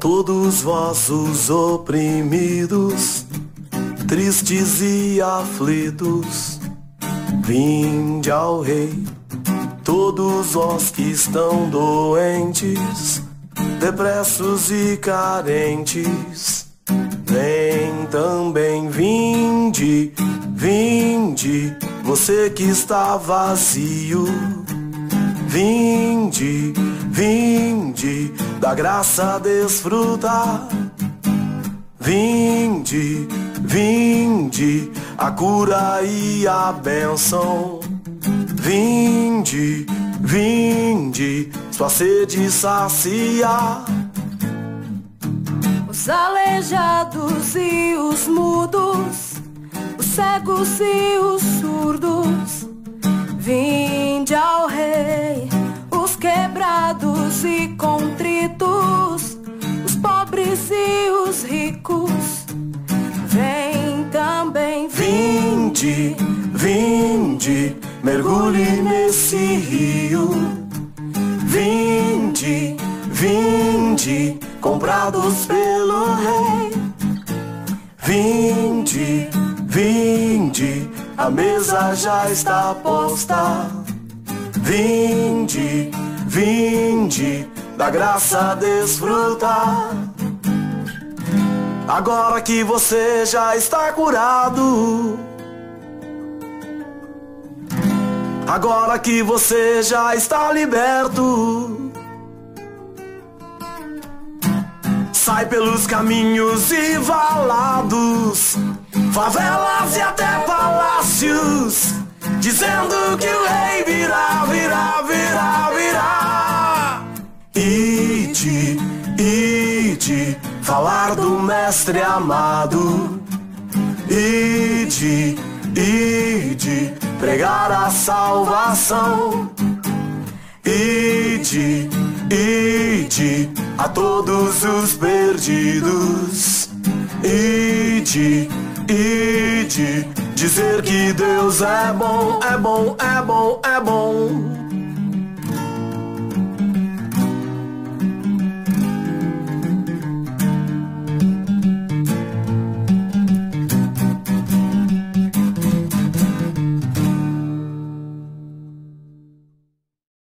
Todos vossos oprimidos, tristes e aflitos, vinde ao Rei. Todos vós que estão doentes, depressos e carentes, vem também, vinde, vinde, você que está vazio, vinde, vinde da graça desfrutar. Vinde, vinde, a cura e a benção. Vinde, vinde, sua sede saciar. Os aleijados e os mudos, os cegos e os surdos, vinde quebrados e contritos, os pobres e os ricos. Vem também, vinde, vinde, mergulhe nesse rio. Vinde, vinde, comprados pelo rei. Vinde, vinde, a mesa já está posta. Vinde, Vinde da graça desfrutar. Agora que você já está curado. Agora que você já está liberto. Sai pelos caminhos e valados, favelas e até palácios dizendo que o rei ide, falar do mestre amado. Ide, ide, pregar a salvação. Ide, ide, a todos os perdidos. Ide, ide, Dizer que Deus é bom, é bom, é bom, é bom.